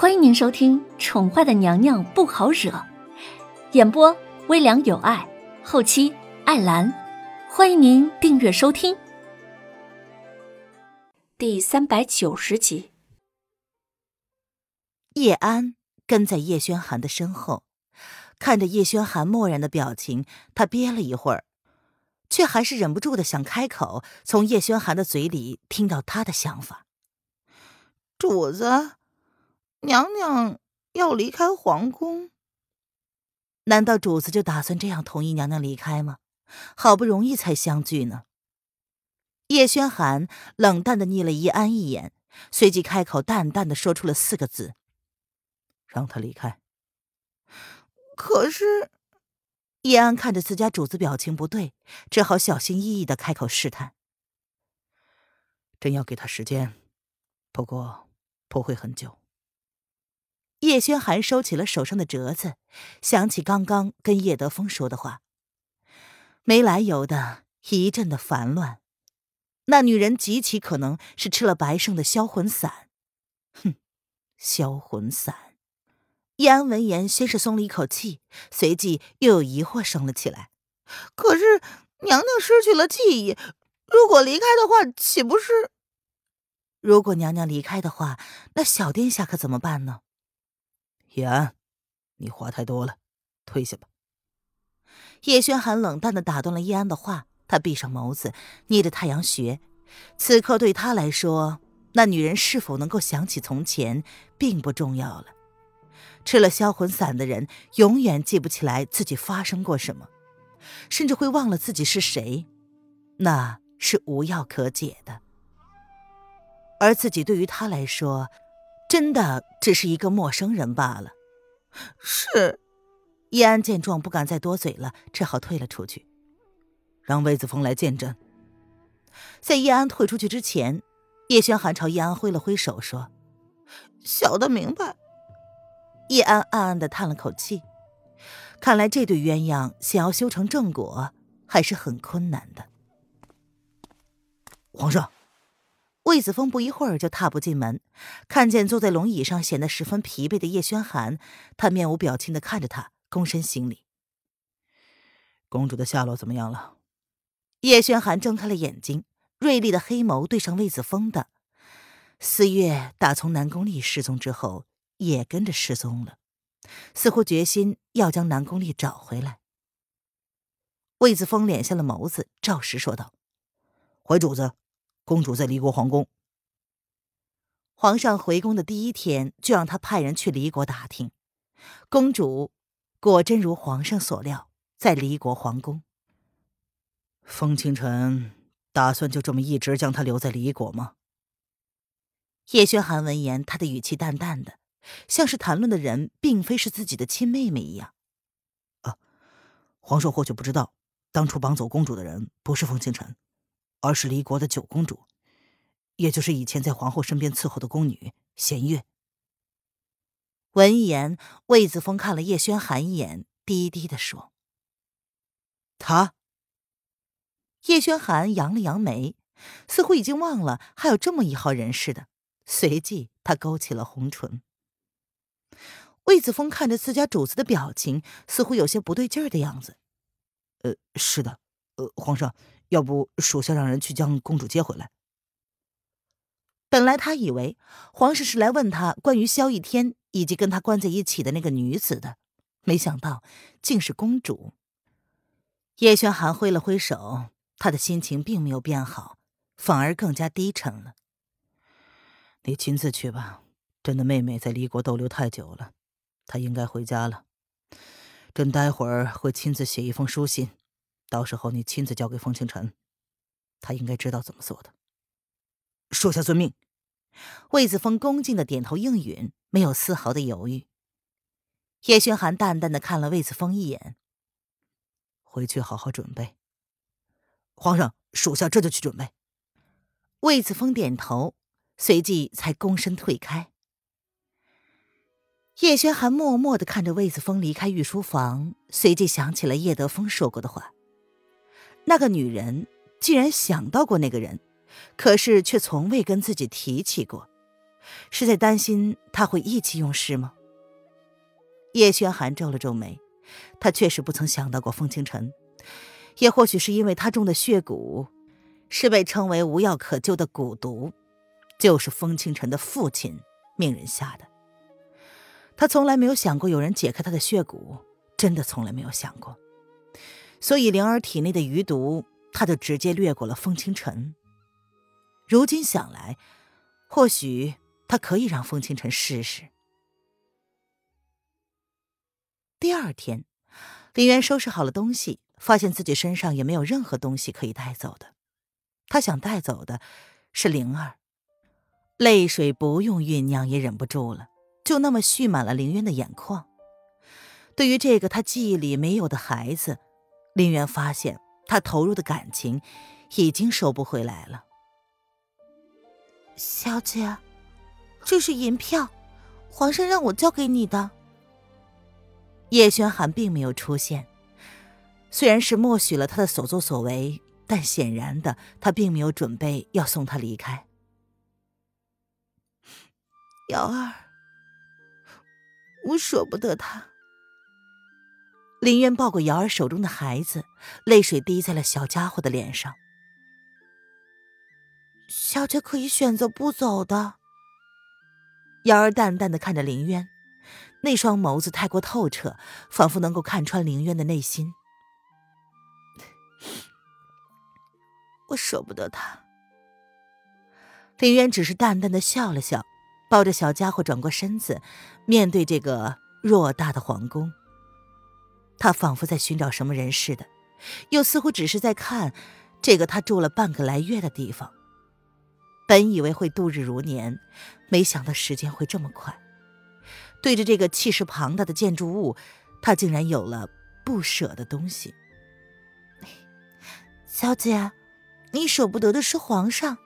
欢迎您收听《宠坏的娘娘不好惹》，演播微凉有爱，后期艾兰。欢迎您订阅收听。第三百九十集，叶安跟在叶轩寒的身后，看着叶轩寒漠然的表情，他憋了一会儿，却还是忍不住的想开口，从叶轩寒的嘴里听到他的想法。主子。娘娘要离开皇宫，难道主子就打算这样同意娘娘离开吗？好不容易才相聚呢。叶轩寒冷淡的睨了叶安一眼，随即开口淡淡的说出了四个字：“让他离开。”可是，叶安看着自家主子表情不对，只好小心翼翼的开口试探：“朕要给他时间，不过不会很久。”叶轩寒收起了手上的折子，想起刚刚跟叶德风说的话，没来由的一阵的烦乱。那女人极其可能是吃了白胜的销魂散。哼，销魂散。叶安闻言，先是松了一口气，随即又有疑惑升了起来。可是娘娘失去了记忆，如果离开的话，岂不是？如果娘娘离开的话，那小殿下可怎么办呢？叶安，你话太多了，退下吧。叶轩寒冷淡的打断了叶安的话，他闭上眸子，捏着太阳穴。此刻对他来说，那女人是否能够想起从前，并不重要了。吃了销魂散的人，永远记不起来自己发生过什么，甚至会忘了自己是谁，那是无药可解的。而自己对于他来说，真的只是一个陌生人罢了。是，叶安见状不敢再多嘴了，只好退了出去，让魏子峰来见朕。在叶安退出去之前，叶轩寒朝叶安挥了挥手，说：“小的明白。”叶安暗暗的叹了口气，看来这对鸳鸯想要修成正果还是很困难的。皇上。魏子峰不一会儿就踏步进门，看见坐在龙椅上显得十分疲惫的叶轩寒，他面无表情的看着他，躬身行礼。公主的下落怎么样了？叶轩寒睁开了眼睛，锐利的黑眸对上魏子峰的。四月打从南宫丽失踪之后，也跟着失踪了，似乎决心要将南宫丽找回来。魏子峰敛下了眸子，照实说道：“回主子。”公主在离国皇宫。皇上回宫的第一天，就让他派人去离国打听。公主果真如皇上所料，在离国皇宫。风清晨打算就这么一直将她留在离国吗？叶轩寒闻言，他的语气淡淡的，像是谈论的人并非是自己的亲妹妹一样。啊，皇上或许不知道，当初绑走公主的人不是风清晨。而是离国的九公主，也就是以前在皇后身边伺候的宫女弦月。闻言，魏子峰看了叶轩寒一眼，低低的说：“他。”叶轩寒扬了扬眉，似乎已经忘了还有这么一号人似的。随即，他勾起了红唇。魏子峰看着自家主子的表情，似乎有些不对劲儿的样子。“呃，是的，呃，皇上。”要不，属下让人去将公主接回来。本来他以为皇上是来问他关于萧逸天以及跟他关在一起的那个女子的，没想到竟是公主。叶轩寒挥了挥手，他的心情并没有变好，反而更加低沉了。你亲自去吧，朕的妹妹在离国逗留太久了，她应该回家了。朕待会儿会亲自写一封书信。到时候你亲自交给风清晨，他应该知道怎么做的。属下遵命。魏子峰恭敬的点头应允，没有丝毫的犹豫。叶轩寒淡淡的看了魏子峰一眼，回去好好准备。皇上，属下这就去准备。魏子峰点头，随即才躬身退开。叶轩寒默默的看着魏子峰离开御书房，随即想起了叶德风说过的话。那个女人既然想到过那个人，可是却从未跟自己提起过。是在担心他会意气用事吗？叶轩寒皱了皱眉，他确实不曾想到过风清晨，也或许是因为他中的血蛊是被称为无药可救的蛊毒，就是风清晨的父亲命人下的。他从来没有想过有人解开他的血蛊，真的从来没有想过。所以灵儿体内的余毒，他就直接略过了风清晨。如今想来，或许他可以让风清晨试试。第二天，林渊收拾好了东西，发现自己身上也没有任何东西可以带走的。他想带走的是灵儿，泪水不用酝酿也忍不住了。就那么蓄满了林渊的眼眶。对于这个他记忆里没有的孩子，林媛发现他投入的感情已经收不回来了。小姐，这是银票，皇上让我交给你的。叶轩寒并没有出现，虽然是默许了他的所作所为，但显然的，他并没有准备要送他离开。瑶儿。我舍不得他。林渊抱过瑶儿手中的孩子，泪水滴在了小家伙的脸上。小姐可以选择不走的。瑶儿淡淡的看着林渊，那双眸子太过透彻，仿佛能够看穿林渊的内心。我舍不得他。林渊只是淡淡的笑了笑。抱着小家伙转过身子，面对这个偌大的皇宫，他仿佛在寻找什么人似的，又似乎只是在看这个他住了半个来月的地方。本以为会度日如年，没想到时间会这么快。对着这个气势庞大的建筑物，他竟然有了不舍的东西。小姐，你舍不得的是皇上。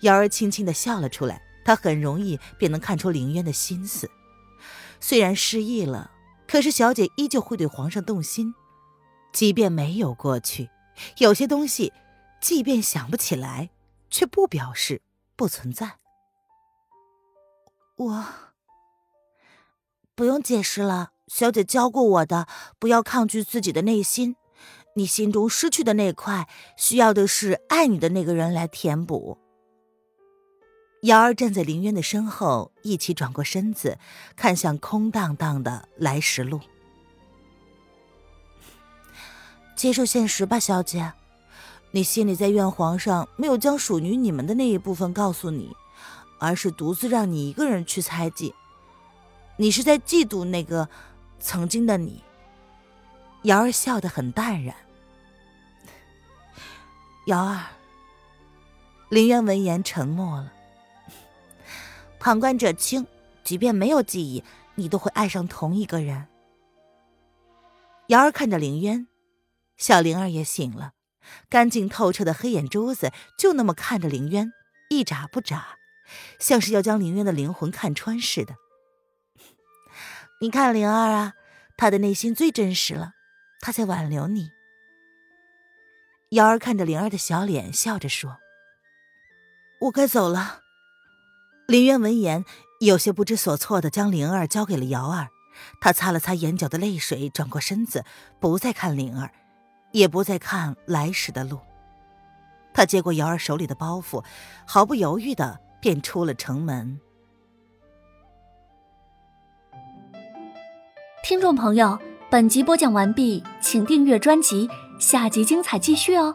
瑶儿轻轻的笑了出来。她很容易便能看出凌渊的心思，虽然失忆了，可是小姐依旧会对皇上动心。即便没有过去，有些东西，即便想不起来，却不表示不存在。我不用解释了，小姐教过我的，不要抗拒自己的内心。你心中失去的那块，需要的是爱你的那个人来填补。瑶儿站在林渊的身后，一起转过身子，看向空荡荡的来时路。接受现实吧，小姐。你心里在怨皇上没有将属于你们的那一部分告诉你，而是独自让你一个人去猜忌。你是在嫉妒那个曾经的你。瑶儿笑得很淡然。瑶儿，林渊闻言沉默了。旁观者清，即便没有记忆，你都会爱上同一个人。瑶儿看着凌渊，小灵儿也醒了，干净透彻的黑眼珠子就那么看着凌渊，一眨不眨，像是要将凌渊的灵魂看穿似的。你看灵儿啊，她的内心最真实了，她在挽留你。瑶儿看着灵儿的小脸，笑着说：“我该走了。”林渊闻言，有些不知所措的将灵儿交给了瑶儿。他擦了擦眼角的泪水，转过身子，不再看灵儿，也不再看来时的路。他接过瑶儿手里的包袱，毫不犹豫的便出了城门。听众朋友，本集播讲完毕，请订阅专辑，下集精彩继续哦。